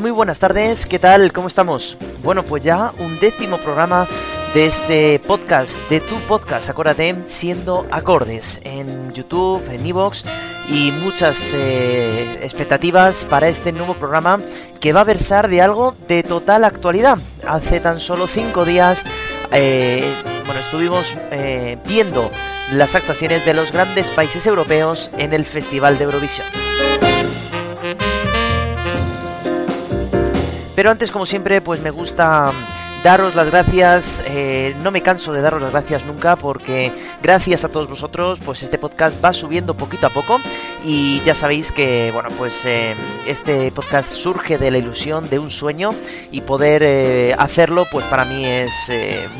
Muy buenas tardes, ¿qué tal? ¿Cómo estamos? Bueno, pues ya un décimo programa de este podcast, de tu podcast, acuérdate, siendo acordes en YouTube, en Evox y muchas eh, expectativas para este nuevo programa que va a versar de algo de total actualidad. Hace tan solo cinco días, eh, bueno, estuvimos eh, viendo las actuaciones de los grandes países europeos en el Festival de Eurovisión. Pero antes, como siempre, pues me gusta daros las gracias. Eh, no me canso de daros las gracias nunca porque gracias a todos vosotros, pues este podcast va subiendo poquito a poco y ya sabéis que, bueno, pues eh, este podcast surge de la ilusión de un sueño y poder eh, hacerlo, pues para mí es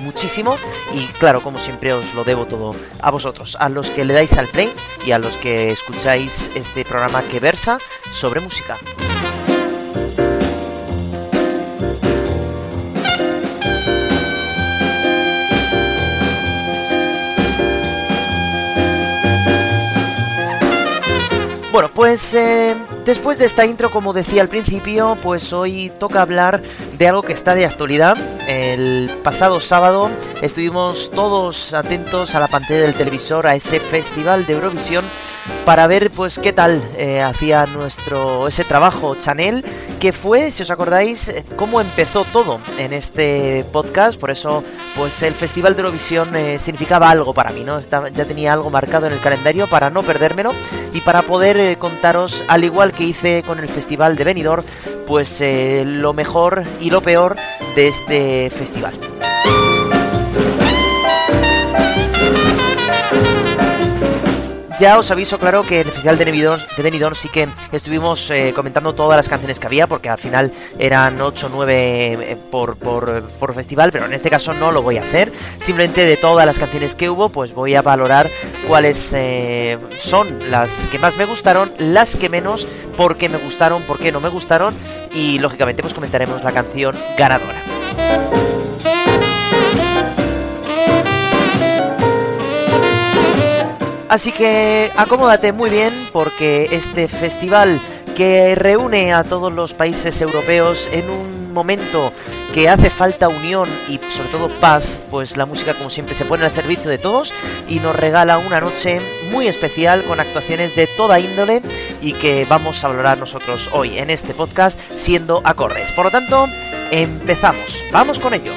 muchísimo y claro, como siempre os lo debo todo a vosotros, a los que le dais al play y a los que escucháis este programa que versa sobre música. Bueno, pues eh, después de esta intro, como decía al principio, pues hoy toca hablar de algo que está de actualidad. El pasado sábado estuvimos todos atentos a la pantalla del televisor, a ese festival de Eurovisión, para ver pues qué tal eh, hacía nuestro ese trabajo Chanel, que fue, si os acordáis, eh, cómo empezó todo en este podcast. Por eso, pues el festival de Eurovisión significaba algo para mí, ¿no? ya tenía algo marcado en el calendario para no perdérmelo y para poder contaros, al igual que hice con el Festival de Benidorm, pues eh, lo mejor y lo peor de este festival. Ya os aviso, claro, que en el Festival de Benidorm, sí que estuvimos eh, comentando todas las canciones que había, porque al final eran 8 o 9 por, por, festival, pero en este caso no lo voy a hacer. Simplemente de todas las canciones que hubo, pues voy a valorar cuáles eh, son las que más me gustaron, las que menos, por qué me gustaron, por qué no me gustaron, y lógicamente pues comentaremos la canción ganadora. Así que acomódate muy bien porque este festival que reúne a todos los países europeos en un momento que hace falta unión y sobre todo paz, pues la música como siempre se pone al servicio de todos y nos regala una noche muy especial con actuaciones de toda índole y que vamos a valorar nosotros hoy en este podcast siendo acordes. Por lo tanto, empezamos, vamos con ello.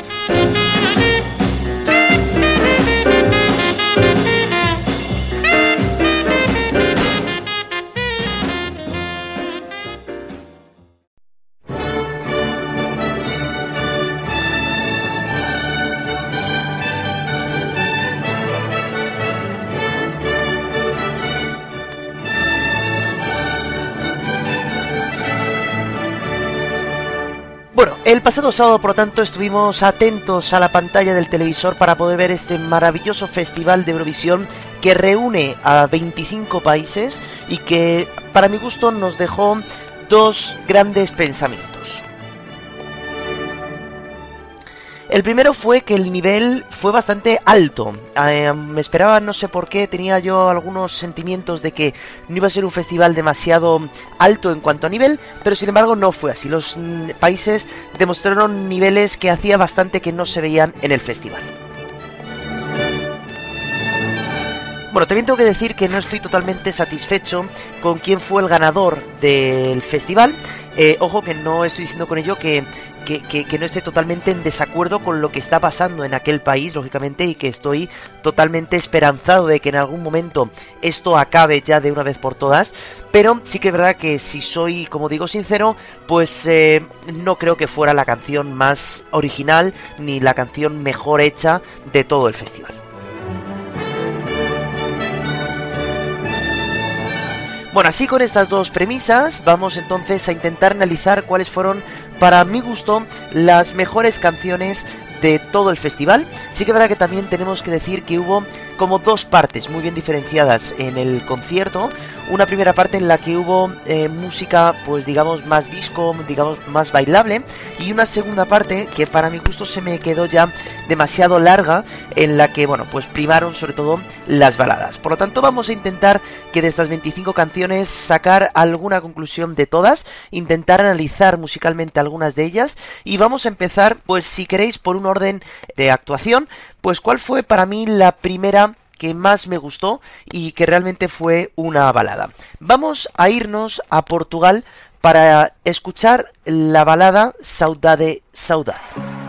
El pasado sábado, por lo tanto, estuvimos atentos a la pantalla del televisor para poder ver este maravilloso festival de Eurovisión que reúne a 25 países y que, para mi gusto, nos dejó dos grandes pensamientos. El primero fue que el nivel fue bastante alto. Eh, me esperaba, no sé por qué, tenía yo algunos sentimientos de que no iba a ser un festival demasiado alto en cuanto a nivel, pero sin embargo no fue así. Los mm, países demostraron niveles que hacía bastante que no se veían en el festival. Bueno, también tengo que decir que no estoy totalmente satisfecho con quién fue el ganador del festival. Eh, ojo que no estoy diciendo con ello que que, no esté totalmente en desacuerdo con lo que está pasando en aquel país, lógicamente, y que estoy totalmente esperanzado de que en algún momento esto acabe ya de una vez por todas. Pero sí que es verdad que si soy, como digo, sincero, pues eh, no creo que fuera la canción más original ni la canción mejor hecha de todo el festival. Bueno, así con estas dos premisas, vamos entonces a intentar analizar cuáles fueron para mi gusto, las mejores canciones de todo el festival. Sí que es verdad que también tenemos que decir que hubo como dos partes muy bien diferenciadas en el concierto. Una primera parte en la que hubo eh, música, pues digamos, más disco, digamos, más bailable. Y una segunda parte que para mi gusto se me quedó ya demasiado larga, en la que, bueno, pues primaron sobre todo las baladas. Por lo tanto, vamos a intentar que de estas 25 canciones sacar alguna conclusión de todas, intentar analizar musicalmente algunas de ellas. Y vamos a empezar, pues si queréis, por un orden de actuación. Pues cuál fue para mí la primera que más me gustó y que realmente fue una balada. Vamos a irnos a Portugal para escuchar la balada Saudade Saudade.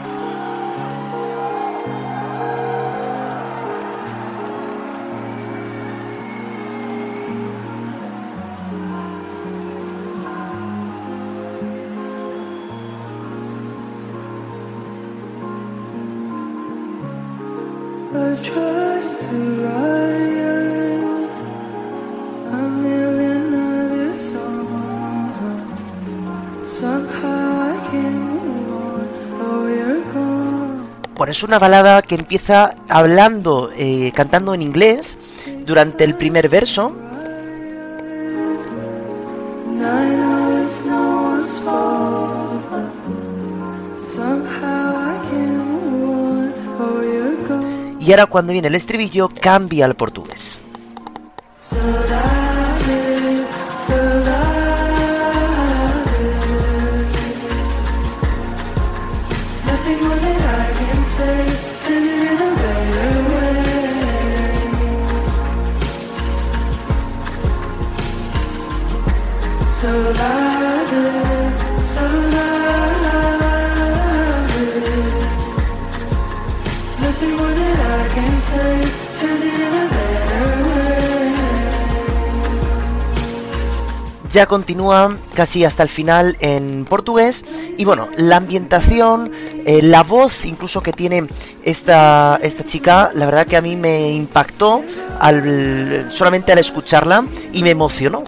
Es una balada que empieza hablando, eh, cantando en inglés durante el primer verso. Y ahora cuando viene el estribillo cambia al portugués. Continúa casi hasta el final en portugués y bueno, la ambientación, eh, la voz incluso que tiene esta, esta chica, la verdad que a mí me impactó al, solamente al escucharla y me emocionó.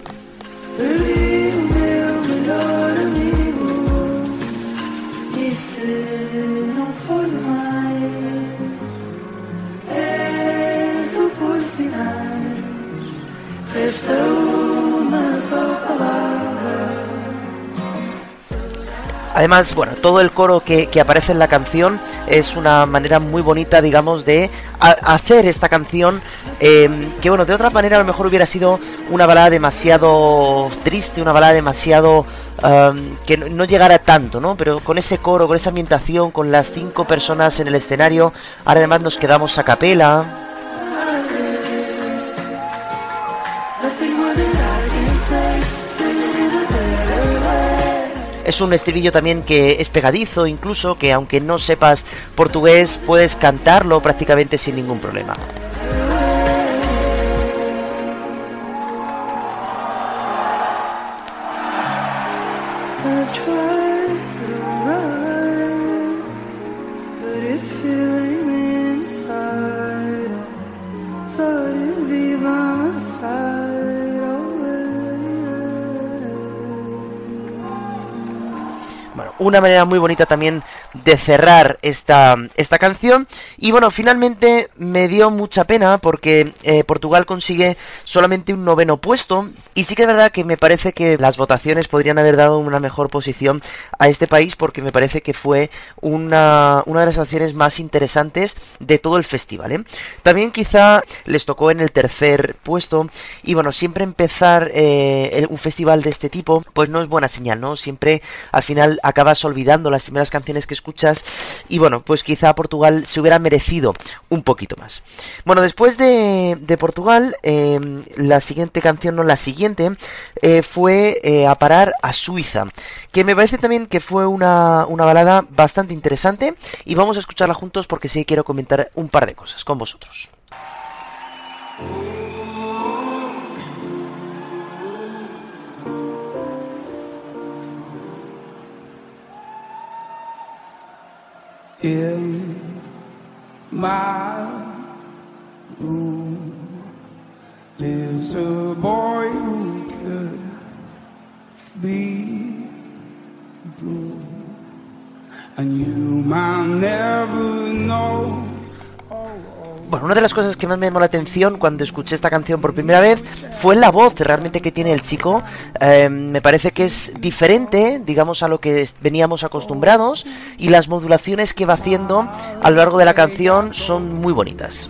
Además, bueno, todo el coro que, aparece en la canción es una manera muy bonita, digamos, de hacer esta canción eh, que, bueno, de otra manera a lo mejor hubiera sido una balada demasiado triste, una balada demasiado... Um, que no, llegara tanto, ¿no? Pero con ese coro, con esa ambientación, con las cinco personas en el escenario, ahora además nos quedamos a capela, Es un estribillo también que es pegadizo, incluso que aunque no sepas portugués, puedes cantarlo prácticamente sin ningún problema. Una manera muy bonita también de cerrar esta, esta canción. Y bueno, finalmente me dio mucha pena porque eh, Portugal consigue solamente un noveno puesto. Y sí que es verdad que me parece que las votaciones podrían haber dado una mejor posición a este país porque me parece que fue una, una de las canciones más interesantes de todo el festival. ¿eh? También quizá les tocó en el tercer puesto. Y bueno, siempre empezar eh, un festival de este tipo pues no es buena señal, ¿no? Siempre al final olvidando las primeras canciones que escuchas y bueno, pues quizá Portugal se hubiera merecido un poquito más. Bueno, después de, Portugal, em, la siguiente canción, no la siguiente, eh, fue eh, a parar a Suiza, que me parece también que fue una, una balada bastante interesante y vamos a escucharla juntos porque sí quiero comentar un par de cosas con vosotros. In my room lives a boy who could be blue, and you might never know. Bueno, una de las cosas que más me llamó la atención cuando escuché esta canción por primera vez fue la voz realmente que tiene el chico. Eh, me parece que es diferente, digamos, a lo que veníamos acostumbrados y las modulaciones que va haciendo a lo largo de la canción son muy bonitas.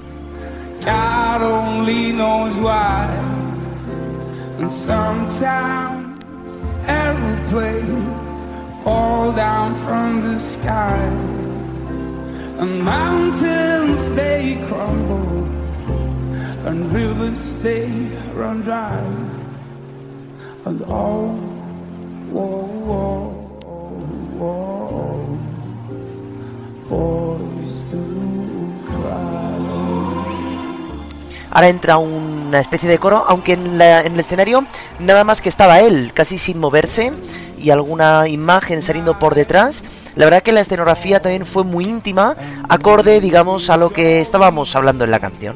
Ahora entra una especie de coro, aunque en, la, en el escenario nada más que estaba él, casi sin moverse y alguna imagen saliendo por detrás. La verdad que la escenografía también fue muy íntima, acorde, digamos, a lo que estábamos hablando en la canción.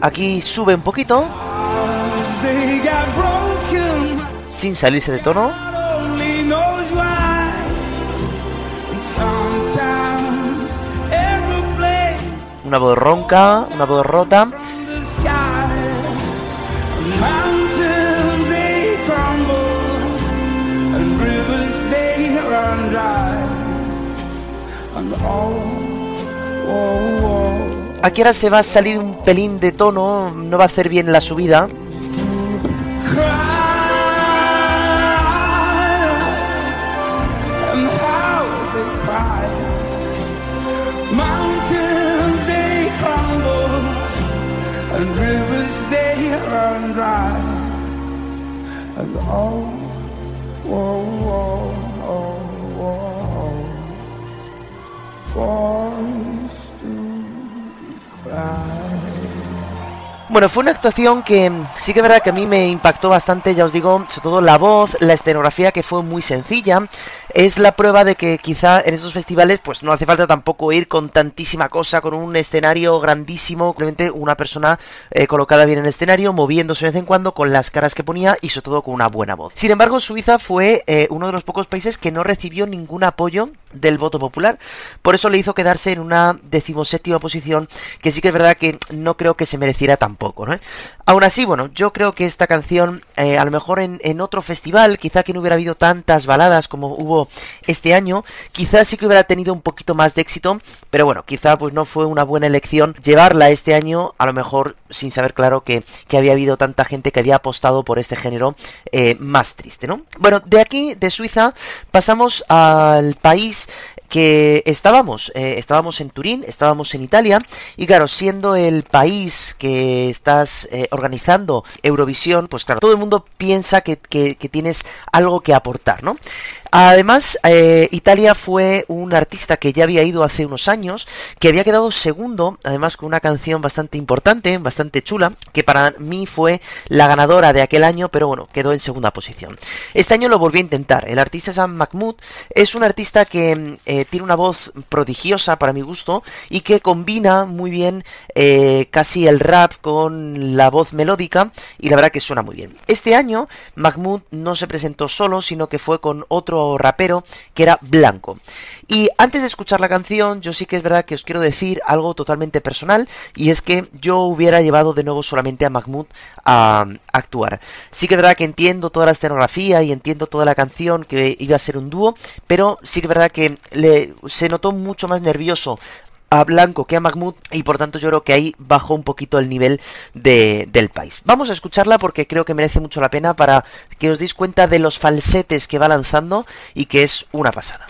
Aquí sube un poquito sin salirse de tono. Una voz ronca, una voz rota. Aquí ahora se va a salir un pelín de tono, no va a hacer bien la subida. Bueno, fue una actuación que sí que es verdad que a mí me impactó bastante, ya os digo, sobre todo la voz, la escenografía que fue muy sencilla, es la prueba de que quizá en estos festivales pues no hace falta tampoco ir con tantísima cosa, con un escenario grandísimo, simplemente una persona eh, colocada bien en el escenario, moviéndose de vez en cuando con las caras que ponía y sobre todo con una buena voz. Sin embargo, Suiza fue eh, uno de los pocos países que no recibió ningún apoyo del voto popular, por eso le hizo quedarse en una decimoséptima posición, que sí que es verdad que no creo que se mereciera tampoco, ¿no? Aún así, bueno, yo creo que esta canción, eh, a lo mejor en, en otro festival, quizá que no hubiera habido tantas baladas como hubo este año, quizás sí que hubiera tenido un poquito más de éxito, pero bueno, quizá pues no fue una buena elección llevarla este año, a lo mejor sin saber claro que, había habido tanta gente que había apostado por este género eh, más triste, ¿no? Bueno, de aquí, de Suiza, pasamos al país que estábamos, eh, estábamos en Turín, estábamos en Italia, y claro, siendo el país que estás eh, organizando Eurovisión, pues claro, todo el mundo piensa que, que, que tienes algo que aportar, ¿no? Además, eh, Italia fue un artista que ya había ido hace unos años, que había quedado segundo, además con una canción bastante importante, bastante chula, que para mí fue la ganadora de aquel año, pero bueno, quedó en segunda posición. Este año lo volví a intentar. El artista Sam Mahmoud es un artista que eh, tiene una voz prodigiosa para mi gusto y que combina muy bien eh, casi el rap con la voz melódica y la verdad que suena muy bien. Este año Mahmoud no se presentó solo, sino que fue con otro rapero que era Blanco. Y antes de escuchar la canción, yo sí que es verdad que os quiero decir algo totalmente personal, y es que yo hubiera llevado de nuevo solamente a Mahmoud a, actuar. Sí que es verdad que entiendo toda la escenografía y entiendo toda la canción que iba a ser un dúo, pero sí que es verdad que le, se notó mucho más nervioso a Blanco que a Mahmoud y por tanto yo creo que ahí bajó un poquito el nivel de, del país. Vamos a escucharla porque creo que merece mucho la pena para que os deis cuenta de los falsetes que va lanzando y que es una pasada.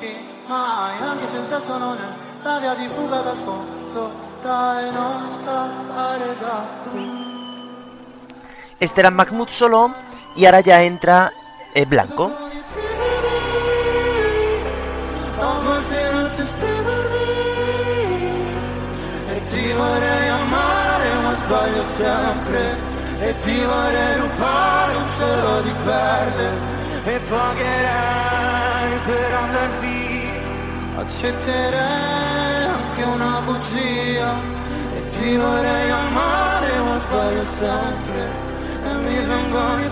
buchi, mai anche senza sonone, la via di fuga dal fondo, dai non scappare da qui. Este era Mahmoud solo y ahora ya entra eh, Blanco. e ti vorrei rubare un cielo di perle e pagherai una e e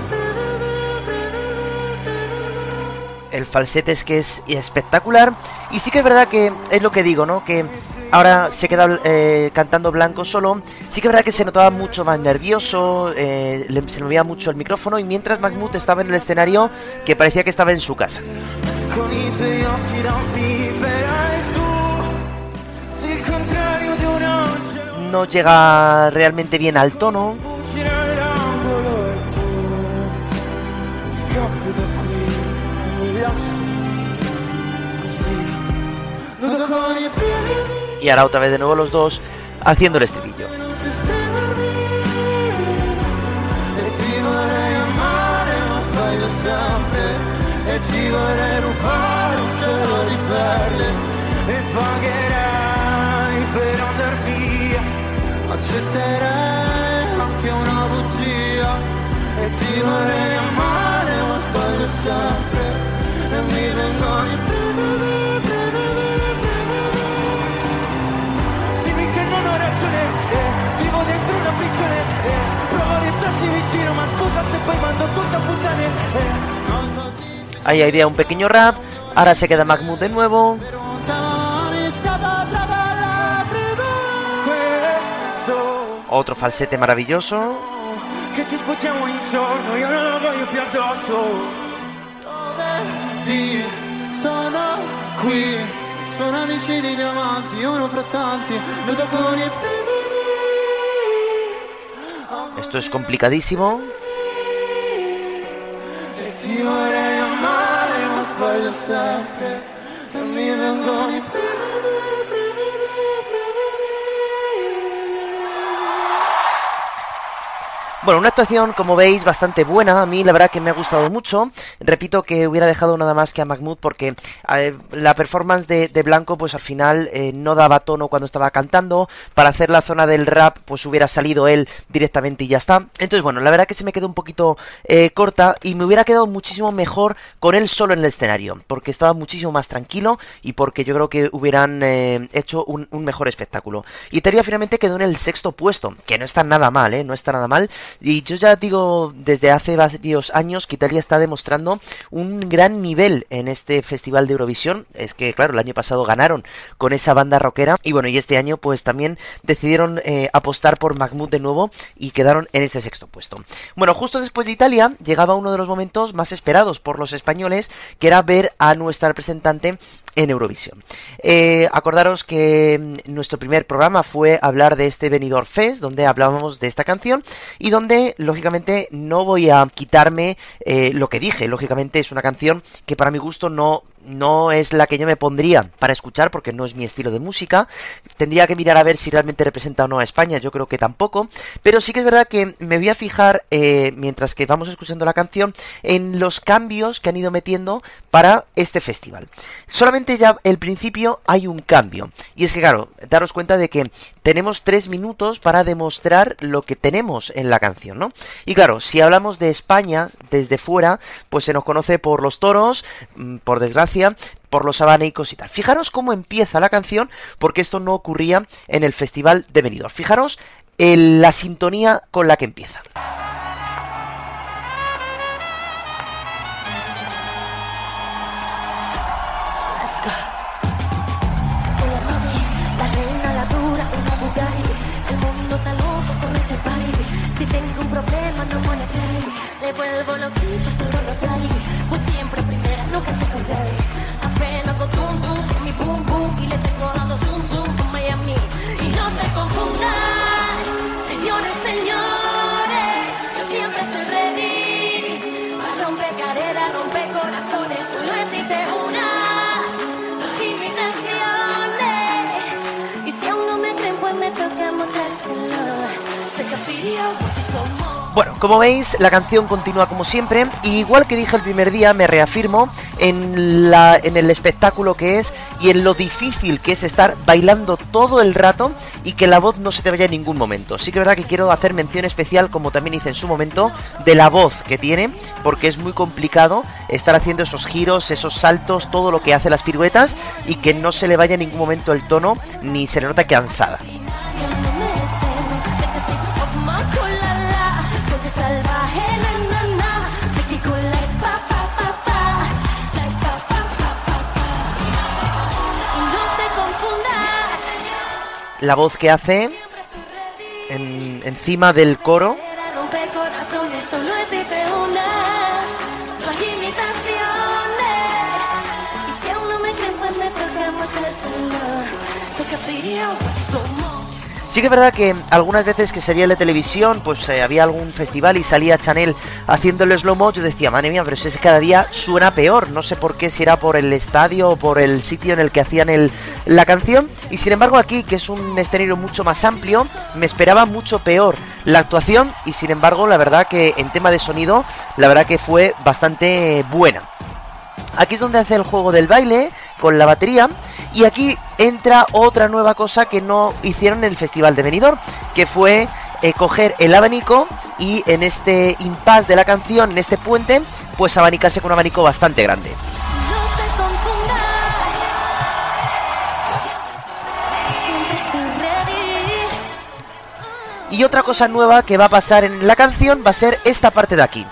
el falsete es que es espectacular. Y sí que es verdad que es lo que digo, ¿no? Que ahora se queda eh, cantando blanco solo. Sí que es verdad que se notaba mucho más nervioso, eh, se movía mucho el micrófono. Y mientras Mahmoud estaba en el escenario, que parecía que estaba en su casa. No llega realmente bien al tono. Y ahora otra vez de nuevo los dos haciendo el estribillo. e vorrei rubare un cielo di perle e pagherai per andar via accetterei anche una bugia e ti vorrei amare ma sbaglio sempre e mi vengono i Ahí había un pequeño rap, ahora se queda Mahmoud de nuevo. Otro falsete maravilloso. Sono amici di diamanti, uno fra tanti, noto con el... Esto es complicadísimo. Te amare, ma voglio sempre, e mi vengono i Bueno, una actuación, como veis, bastante buena. A mí la verdad que me ha gustado mucho. Repito que hubiera dejado nada más que a Mahmoud porque la performance de, Blanco, pues al final eh, no daba tono cuando estaba cantando. Para hacer la zona del rap, pues hubiera salido él directamente y ya está. Entonces, bueno, la verdad que se me quedó un poquito eh, corta y me hubiera quedado muchísimo mejor con él solo en el escenario. Porque estaba muchísimo más tranquilo y porque yo creo que hubieran eh, hecho un, mejor espectáculo. Y Teria finalmente quedó en el sexto puesto, que no está nada mal, ¿eh? No está nada mal. Y yo ya digo desde hace varios años que Italia está demostrando un gran nivel en este festival de Eurovisión. Es que, claro, el año pasado ganaron con esa banda rockera. Y bueno, y este año pues también decidieron eh, apostar por Mahmoud de nuevo y quedaron en este sexto puesto. Bueno, justo después de Italia llegaba uno de los momentos más esperados por los españoles, que era ver a nuestra representante en Eurovisión. Eh, acordaros que mm, nuestro primer programa fue hablar de este Benidorm Fest, donde hablábamos de esta canción y donde, lógicamente, no voy a quitarme eh, lo que dije. Lógicamente, es una canción que para mi gusto no no es la que yo me pondría para escuchar porque no es mi estilo de música. Tendría que mirar a ver si realmente representa o no a España, yo creo que tampoco. Pero sí que es verdad que me voy a fijar, eh, mientras que vamos escuchando la canción, en los cambios que han ido metiendo para este festival. Solamente ya el principio hay un cambio. Y es que, claro, daros cuenta de que tenemos tres minutos para demostrar lo que tenemos en la canción, ¿no? Y claro, si hablamos de España desde fuera, pues se nos conoce por los toros, mm, por desgracia por los abanicos y tal. Fijaros cómo empieza la canción, porque esto no ocurría en el Festival de Benidorm. Fijaros en la sintonía con la que empieza. Bueno, como veis, la canción continúa como siempre, y igual que dije el primer día, me reafirmo en, la, en el espectáculo que es y en lo difícil que es estar bailando todo el rato y que la voz no se te vaya en ningún momento. Sí que es verdad que quiero hacer mención especial, como también hice en su momento, de la voz que tiene, porque es muy complicado estar haciendo esos giros, esos saltos, todo lo que hace las piruetas y que no se le vaya en ningún momento el tono ni se le nota cansada. La voz que hace encima del coro. Sí que es verdad que algunas veces que sería la televisión, pues eh, había algún festival y salía Chanel haciendo el slow mo, yo decía, madre mía, pero si es que cada día suena peor, no sé por qué, si era por el estadio o por el sitio en el que hacían el, la canción, y sin embargo aquí, que es un escenario mucho más amplio, me esperaba mucho peor la actuación, y sin embargo, la verdad que en tema de sonido, la verdad que fue bastante buena. Aquí es donde hace el juego del baile con la batería y aquí entra otra nueva cosa que no hicieron en el Festival de Benidorm, que fue eh, coger el abanico y en este impasse de la canción, en este puente, pues abanicarse con un abanico bastante grande. Y otra cosa nueva que va a pasar en la canción va a ser esta parte de aquí.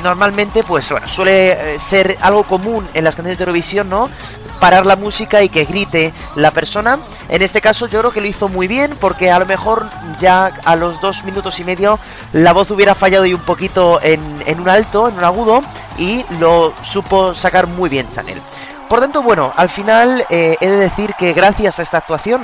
Normalmente, pues suele eh, ser algo común en las canciones de Eurovisión, ¿no? parar la música y que grite la persona. En este caso yo creo que lo hizo muy bien porque a lo mejor ya a los dos minutos y medio la voz hubiera fallado y un poquito en, un alto, en un agudo y lo supo sacar muy bien Chanel. Por tanto, bueno, al final eh, he de decir que gracias a esta actuación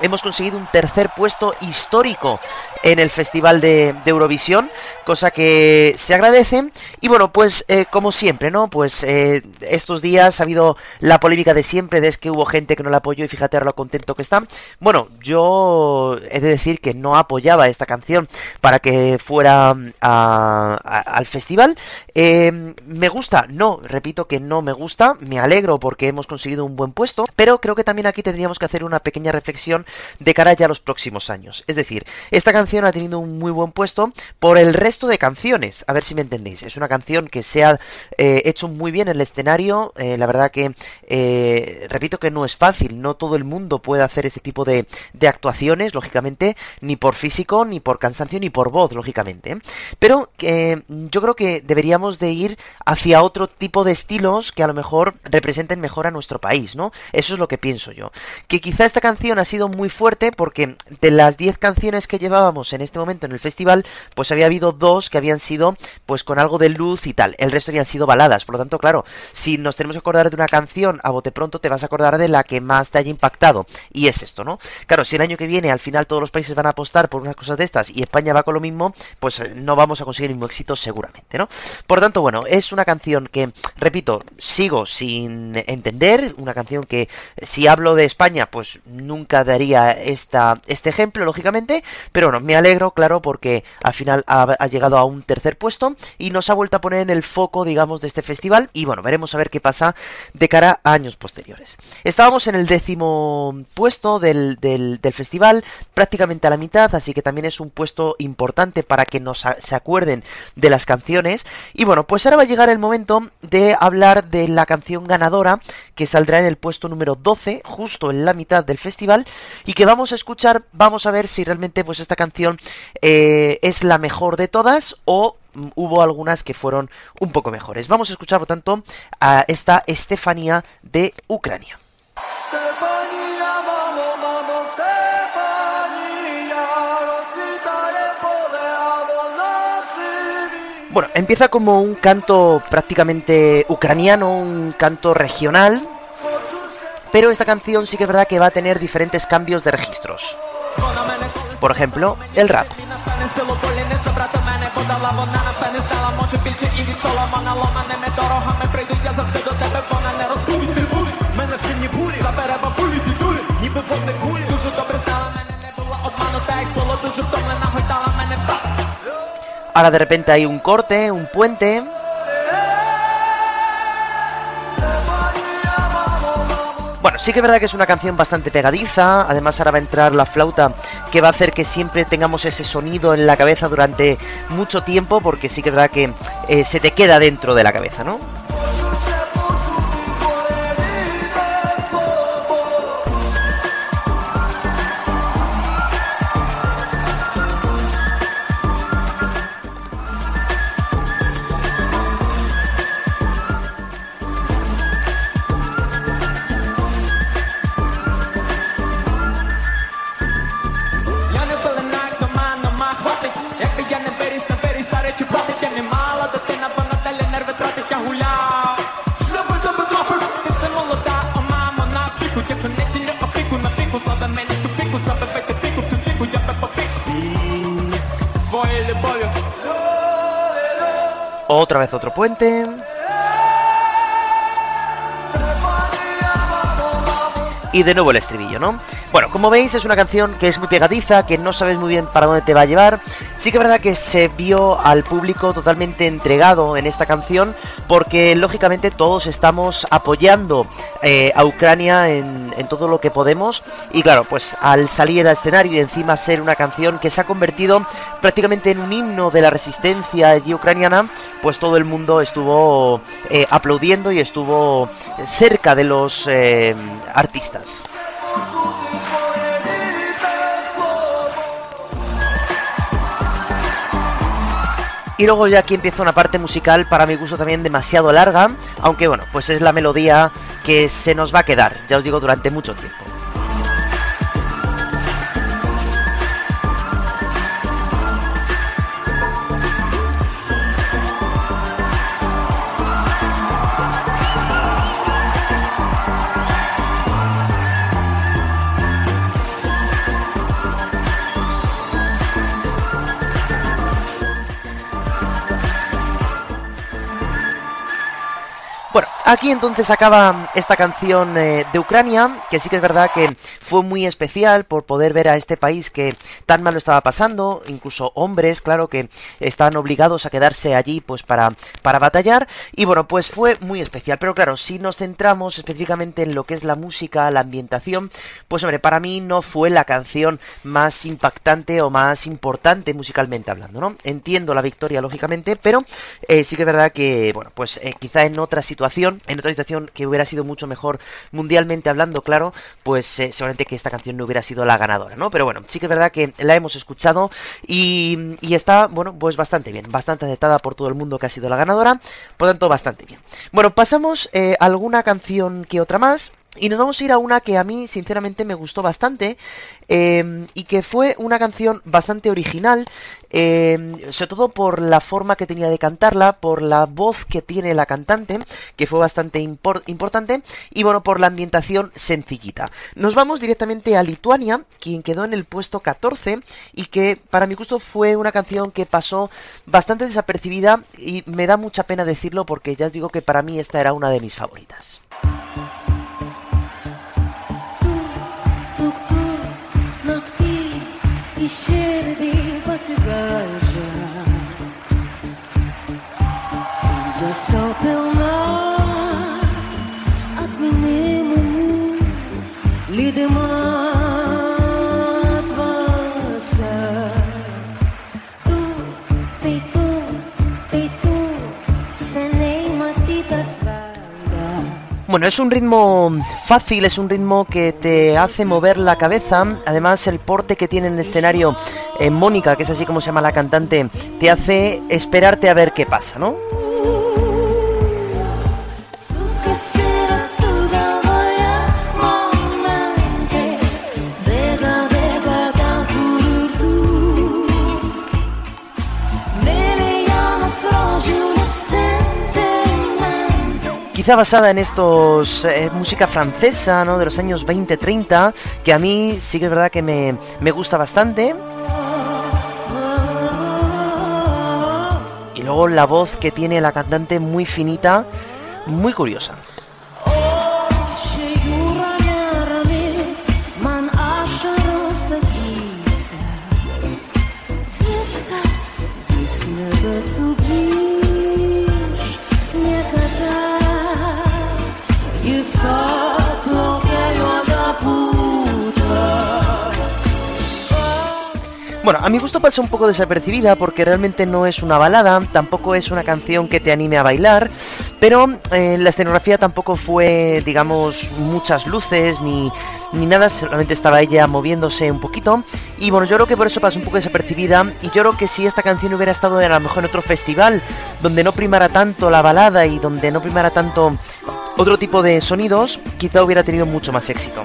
hemos conseguido un tercer puesto histórico en el Festival de, Eurovisión, cosa que se agradece. Y bueno, pues eh, como siempre, ¿no? Pues eh, estos días ha habido la polémica de siempre, de que hubo gente que no la apoyó y fíjate lo contento que está. Bueno, yo he de decir que no apoyaba esta canción para que fuera mm, al festival. Eh, ¿Me gusta? No, repito que no me gusta. Me alegro porque hemos conseguido un buen puesto, pero creo que también aquí tendríamos que hacer una pequeña reflexión de cara ya a los próximos años. Es decir, esta canción ha tenido un muy buen puesto por el resto de canciones. A ver si me entendéis. Es una canción que se ha eh, hecho muy bien en el escenario. Eh, la verdad que, eh, repito que no es fácil. No todo el mundo puede hacer este tipo de, de actuaciones, lógicamente, ni por físico, ni por cansancio, ni por voz, lógicamente. Pero yo creo que deberíamos de ir hacia otro tipo de estilos que a lo mejor representen mejor a nuestro país, ¿no? Eso es lo que pienso yo. Que quizá esta canción ha sido muy fuerte porque de las 10 canciones que llevábamos en este momento en el festival, pues había habido dos que habían sido pues con algo de luz y tal. El resto habían sido baladas. Por lo tanto, claro, si nos tenemos que acordar de una canción a bote pronto, te vas a acordar de la que más te haya impactado. Y es esto, ¿no? Claro, si el año que viene al final todos los países van a apostar por unas cosas de estas y España va con lo mismo, pues eh, no vamos a conseguir el mismo éxito seguramente, ¿no? Por lo tanto, bueno, es una canción que, repito, sigo sin entender, una canción que si hablo de España, pues nunca daría esta, este ejemplo, lógicamente, pero bueno, me alegro, claro, porque al final ha, llegado a un tercer puesto y nos ha vuelto a poner en el foco, digamos, de este festival y bueno, veremos a ver qué pasa de cara a años posteriores. Estábamos en el décimo puesto del, festival, prácticamente a la mitad, así que también es un puesto importante para que nos se acuerden de las canciones y bueno, pues ahora va a llegar el momento de hablar de la canción ganadora que saldrá en el puesto número 12, justo en la mitad del festival y que vamos a escuchar, vamos a ver si realmente pues esta canción eh, es la mejor de todas o mm, hubo algunas que fueron un poco mejores. Vamos a escuchar por tanto a esta Estefanía de Ucrania. Bueno, empieza como un canto prácticamente ucraniano, un canto regional, pero esta canción sí que es verdad que va a tener diferentes cambios de registros. Por ejemplo, el rap. Ahora de repente hay un corte, un puente, Bueno, sí que es verdad que es una canción bastante pegadiza, además ahora va a entrar la flauta que va a hacer que siempre tengamos ese sonido en la cabeza durante mucho tiempo, porque sí que es verdad que eh, se te queda dentro de la cabeza, ¿no? Otra vez otro puente. Y de nuevo el estribillo, ¿no? Bueno, como veis es una canción que es muy pegadiza, que no sabes muy bien para dónde te va a llevar. Sí que es verdad que se vio al público totalmente entregado en esta canción porque lógicamente todos estamos apoyando eh, a Ucrania en, todo lo que podemos y claro, pues al salir al escenario y encima ser una canción que se ha convertido prácticamente en un himno de la resistencia ucraniana, pues todo el mundo estuvo eh, aplaudiendo y estuvo cerca de los eh, artistas. Y luego ya aquí empieza una parte musical para mi gusto también demasiado larga, aunque bueno, pues es la melodía que se nos va a quedar, ya os digo, durante mucho tiempo. Aquí entonces acaba esta canción eh, de Ucrania, que sí que es verdad que fue muy especial por poder ver a este país que tan mal lo estaba pasando, incluso hombres, claro, que estaban obligados a quedarse allí pues para, para batallar, y bueno, pues fue muy especial, pero claro, si nos centramos específicamente en lo que es la música, la ambientación, pues hombre, para mí no fue la canción más impactante o más importante musicalmente hablando, ¿no? Entiendo la victoria, lógicamente, pero eh, sí que es verdad que, bueno, pues eh, quizá en otra situación en otra situación que hubiera sido mucho mejor mundialmente hablando, claro, pues eh, seguramente que esta canción no hubiera sido la ganadora, ¿no? Pero bueno, sí que es verdad que la hemos escuchado y, está, bueno, pues bastante bien, bastante aceptada por todo el mundo que ha sido la ganadora, por tanto, bastante bien. Bueno, pasamos eh, a alguna canción que otra más. Y nos vamos a ir a una que a mí sinceramente me gustó bastante eh, y que fue una canción bastante original, eh, sobre todo por la forma que tenía de cantarla, por la voz que tiene la cantante, que fue bastante importante, y bueno, por la ambientación sencillita. Nos vamos directamente a Lituania, quien quedó en el puesto 14 y que para mi gusto fue una canción que pasó bastante desapercibida y me da mucha pena decirlo porque ya os digo que para mí esta era una de mis favoritas. ciganja. Just open Bueno, es un ritmo fácil, es un ritmo que te hace mover la cabeza. Además, el porte que tiene en el escenario en Mónica, que es así como se llama la cantante, te hace esperarte a ver qué pasa, ¿no? Basada en estos eh, música francesa, ¿no? De los años 20-30, que a mí sí que es verdad que me, me gusta bastante. Y luego la voz que tiene la cantante muy finita, muy curiosa. Bueno, a mi gusto pasa un poco desapercibida porque realmente no es una balada, tampoco es una canción que te anime a bailar, pero eh, la escenografía tampoco fue, digamos, muchas luces ni, ni nada, solamente estaba ella moviéndose un poquito. Y bueno, yo creo que por eso pasa un poco desapercibida. Y yo creo que si esta canción hubiera estado a lo mejor en otro festival, donde no primara tanto la balada y donde no primara tanto otro tipo de sonidos, quizá hubiera tenido mucho más éxito.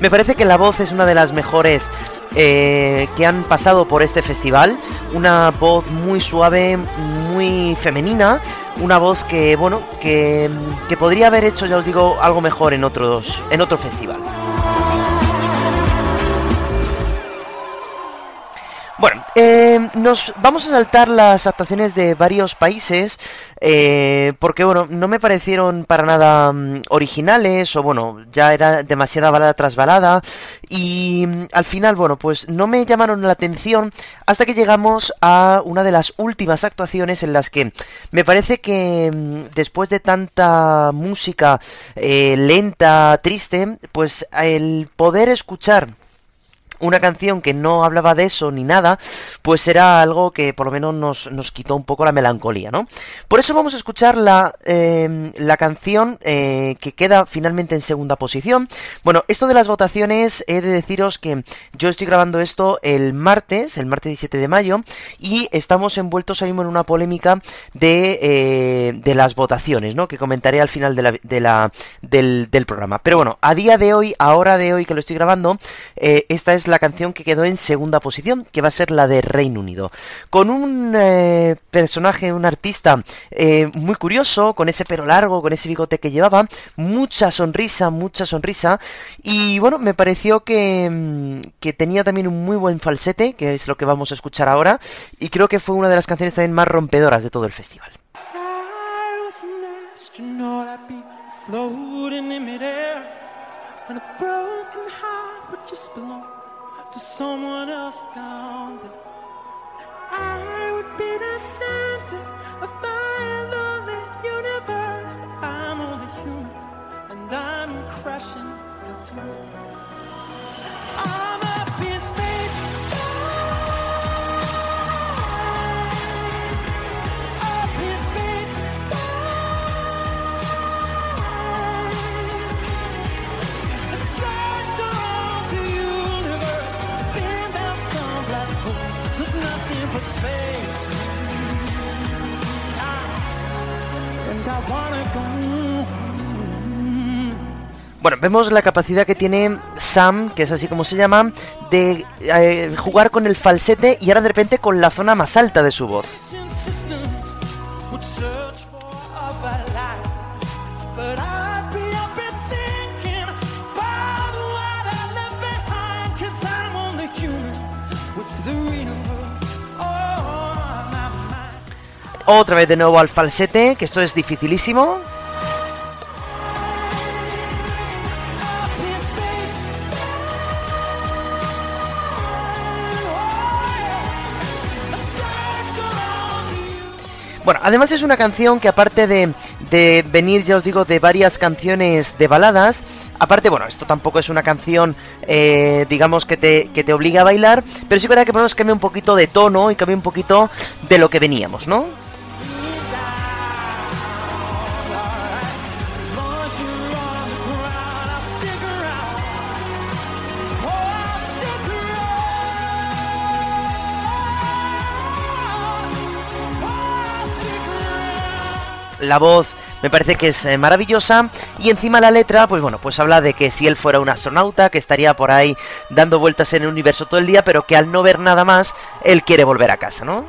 Me parece que la voz es una de las mejores eh, que han pasado por este festival. Una voz muy suave, muy femenina. Una voz que, bueno, que, que podría haber hecho, ya os digo, algo mejor en otros, en otro festival. Eh, nos vamos a saltar las actuaciones de varios países eh, porque, bueno, no me parecieron para nada mm, originales o, bueno, ya era demasiada balada tras balada y mm, al final, bueno, pues no me llamaron la atención hasta que llegamos a una de las últimas actuaciones en las que me parece que mm, después de tanta música eh, lenta, triste, pues el poder escuchar una canción que no hablaba de eso ni nada, pues era algo que por lo menos nos, nos quitó un poco la melancolía, ¿no? Por eso vamos a escuchar la, em, la canción eh, que queda finalmente en segunda posición. Bueno, esto de las votaciones, he de deciros que yo estoy grabando esto el martes, el martes 17 de mayo, y estamos envueltos ahí en una polémica de, eh, de las votaciones, ¿no? Que comentaré al final del, del programa. Pero bueno, a día de hoy, a hora de hoy que lo estoy grabando, eh, esta es la canción que quedó en segunda posición, que va a ser la de Reino Unido. Con un eh, personaje, un artista eh, muy curioso, con ese pelo largo, con ese bigote que llevaba, mucha sonrisa, mucha sonrisa. Y bueno, me pareció que, mm, que tenía también un muy buen falsete, que es lo que vamos a escuchar ahora. Y creo que fue una de las canciones también más rompedoras de todo el festival. To someone else down there. I would be the center of my lonely universe, but I'm only human and I'm crashing into it. Bueno, vemos la capacidad que tiene Sam, que es así como se llama, de eh, jugar con el falsete y ahora de repente con la zona más alta de su voz. Otra vez de nuevo al falsete, que esto es dificilísimo. Bueno, además es una canción que aparte de, venir, ya os digo, de varias canciones de baladas, aparte, bueno, esto tampoco es una canción, eh, digamos, que te, que te obliga a bailar, pero sí verdad que podemos cambiar un poquito de tono y cambiar un poquito de lo que veníamos, ¿no? La voz Me parece que es eh, maravillosa y encima la letra, pues bueno, pues habla de que si él fuera un astronauta, que estaría por ahí dando vueltas en el universo todo el día, pero que al no ver nada más, él quiere volver a casa, ¿no?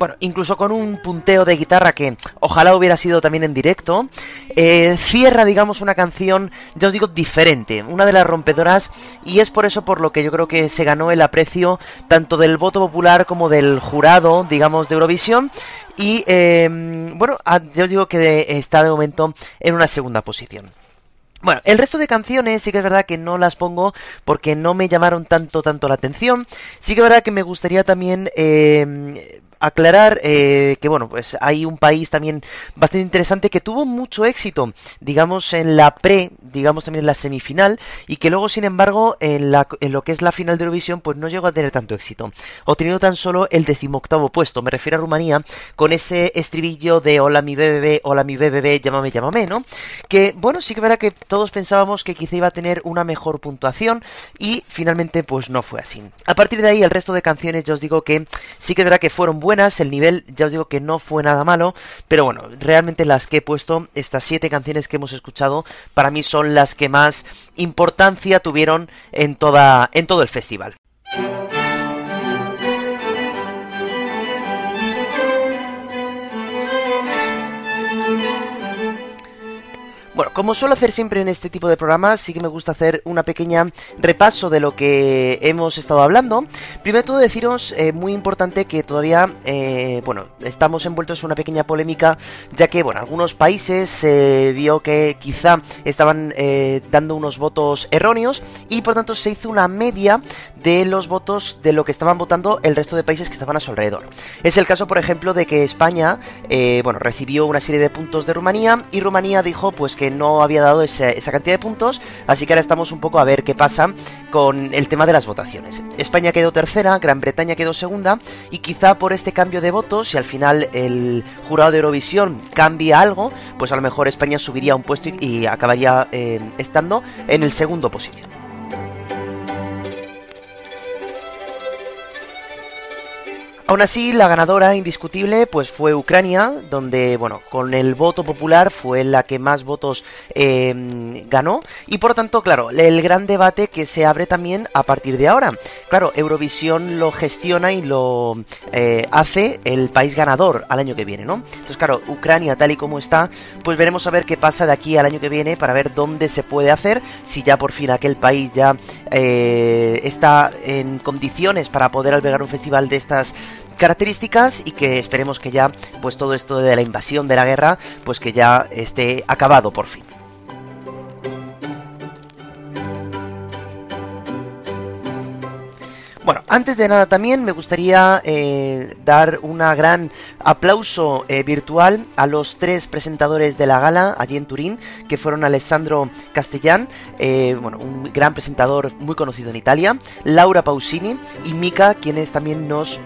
Bueno, incluso con un punteo de guitarra que ojalá hubiera sido también en directo, eh, cierra, digamos, una canción, ya os digo, diferente, una de las rompedoras, y es por eso por lo que yo creo que se ganó el aprecio tanto del voto popular como del jurado, digamos, de Eurovisión, y em, bueno, yo os digo que está de momento en una segunda posición. Bueno, el resto de canciones sí que es verdad que no las pongo porque no me llamaron tanto, tanto la atención. Sí que es verdad que me gustaría también eh, aclarar eh, que, bueno, pues hay un país también bastante interesante que tuvo mucho éxito, digamos, en la pre, digamos también en la semifinal, y que luego, sin embargo, en, la, en lo que es la final de Eurovisión, pues no llegó a tener tanto éxito, obteniendo tan solo el decimoctavo puesto, me refiero a Rumanía, con ese estribillo de hola mi bebé, hola mi bebé, llámame, llámame, ¿no? Que, bueno, sí que verá que todos pensábamos que quizá iba a tener una mejor puntuación, y finalmente, pues no fue así. A partir de ahí, el resto de canciones, ya os digo que sí que verá que fueron buenas, buenas, el nivel ya os digo que no fue nada malo, pero bueno, realmente las que he puesto, estas siete canciones que hemos escuchado, para mí son las que más importancia tuvieron en, toda, en todo el festival. Bueno, como suelo hacer siempre en este tipo de programas, sí que me gusta hacer una pequeña repaso de lo que hemos estado hablando. Primero de todo deciros, eh, muy importante, que todavía, eh, bueno, estamos envueltos en una pequeña polémica, ya que, bueno, algunos países se vio que quizá estaban eh, dando unos votos erróneos y por tanto se hizo una media de los votos de lo que estaban votando el resto de países que estaban a su alrededor. Es el caso, por ejemplo, de que España, bueno, recibió una serie de puntos de Rumanía y Rumanía dijo, pues que no había dado esa, cantidad de puntos, así que ahora estamos un poco a ver qué pasa con el tema de las votaciones. España quedó tercera, Gran Bretaña quedó segunda, y quizá por este cambio de votos, si al final el jurado de Eurovisión cambia algo, pues a lo mejor España subiría un puesto y, acabaría eh, estando en el segundo posición. Aún así, la ganadora indiscutible pues fue Ucrania, donde, bueno, con el voto popular fue la que más votos em, ganó. Y por tanto, claro, el gran debate que se abre también a partir de ahora. Claro, Eurovisión lo gestiona y lo eh, hace el país ganador al año que viene, ¿no? Entonces, claro, Ucrania tal y como está, pues veremos a ver qué pasa de aquí al año que viene para ver dónde se puede hacer, si ya por fin aquel país ya eh, está en condiciones para poder albergar un festival de estas características y que esperemos que ya pues todo esto de la invasión de la guerra pues que ya esté acabado por fin. Bueno, antes de nada también me gustaría eh, dar un gran aplauso eh, virtual a los tres presentadores de la gala allí en Turín, que fueron Alessandro Castellán, eh, bueno, un gran presentador muy conocido en Italia, Laura Pausini y Mika, quienes también nos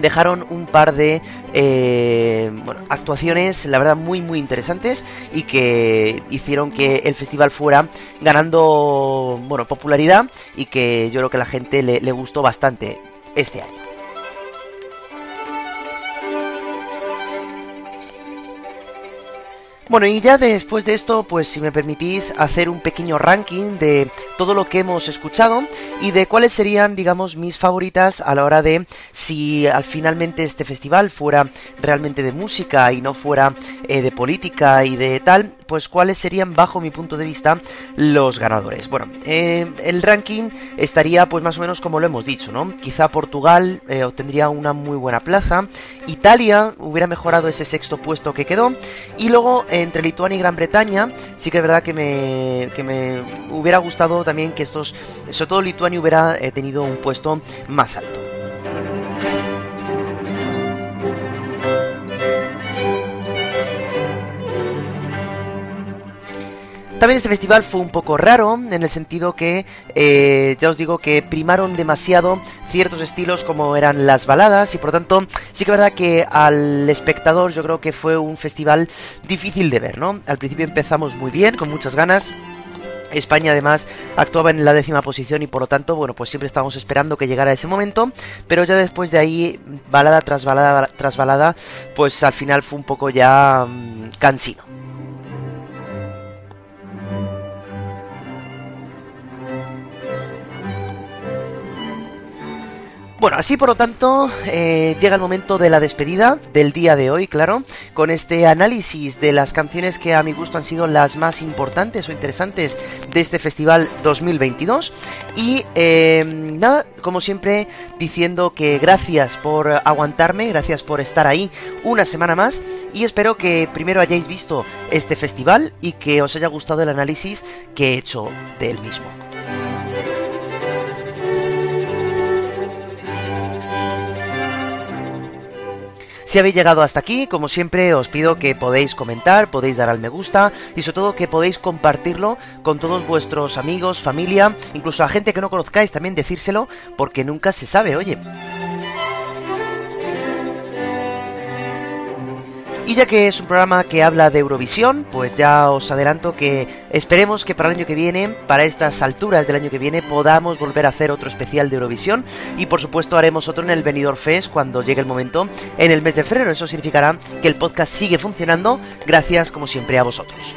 dejaron un par de eh, actuaciones, la verdad, muy, muy interesantes y que hicieron que el festival fuera ganando, bueno, popularidad y que yo creo que a la gente le, le gustó bastante este año. Bueno, y ya después de esto, pues si me permitís hacer un pequeño ranking de todo lo que hemos escuchado y de cuáles serían, digamos, mis favoritas a la hora de si al finalmente este festival fuera realmente de música y no fuera eh, de política y de tal, pues cuáles serían bajo mi punto de vista los ganadores. Bueno, eh, el ranking estaría pues más o menos como lo hemos dicho, ¿no? Quizá Portugal eh, obtendría una muy buena plaza, Italia hubiera mejorado ese sexto puesto que quedó y luego entre Lituania y Gran Bretaña, sí que es verdad que me, que me hubiera gustado también que estos, sobre todo Lituania hubiera eh, tenido un puesto más alto. También este festival fue un poco raro, en el sentido que, eh, ya os digo, que primaron demasiado ciertos estilos como eran las baladas, y por tanto, sí que es verdad que al espectador yo creo que fue un festival difícil de ver, ¿no? Al principio empezamos muy bien, con muchas ganas, España además actuaba en la décima posición y por lo tanto, bueno, pues siempre estábamos esperando que llegara ese momento, pero ya después de ahí, balada tras balada tras balada, pues al final fue un poco ya mmm, cansino. Bueno, así por lo tanto eh, llega el momento de la despedida del día de hoy, claro, con este análisis de las canciones que a mi gusto han sido las más importantes o interesantes de este festival 2022. Y eh, nada, como siempre, diciendo que gracias por aguantarme, gracias por estar ahí una semana más y espero que primero hayáis visto este festival y que os haya gustado el análisis que he hecho del mismo. Si habéis llegado hasta aquí, como siempre, os pido que podéis comentar, podéis dar al me gusta y sobre todo que podéis compartirlo con todos vuestros amigos, familia, incluso a gente que no conozcáis, también decírselo, porque nunca se sabe, oye. Y ya que es un programa que habla de Eurovisión, pues ya os adelanto que esperemos que para el año que viene, para estas alturas del año que viene, podamos volver a hacer otro especial de Eurovisión y por supuesto haremos otro en el Benidorm Fest cuando llegue el momento en el mes de febrero. Eso significará que el podcast sigue funcionando gracias como siempre a vosotros.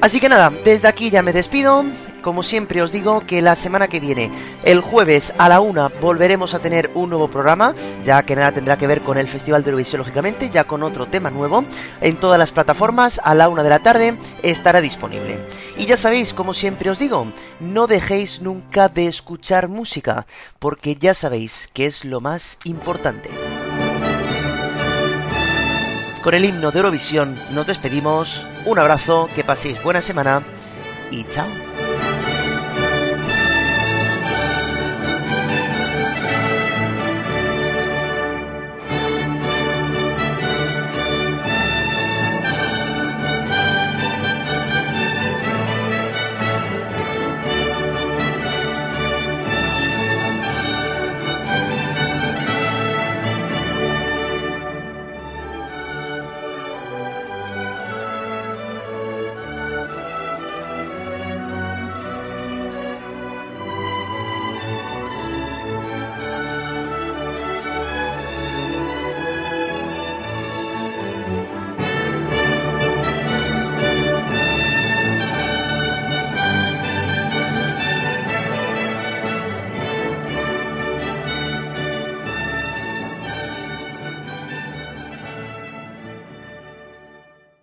Así que nada, desde aquí ya me despido como siempre os digo que la semana que viene, el jueves a la una, volveremos a tener un nuevo programa, ya que nada tendrá que ver con el Festival de Eurovisión, lógicamente, ya con otro tema nuevo. En todas las plataformas, a la una de la tarde, estará disponible. Y ya sabéis, como siempre os digo, no dejéis nunca de escuchar música, porque ya sabéis que es lo más importante. Con el himno de Eurovisión nos despedimos, un abrazo, que paséis buena semana y chao.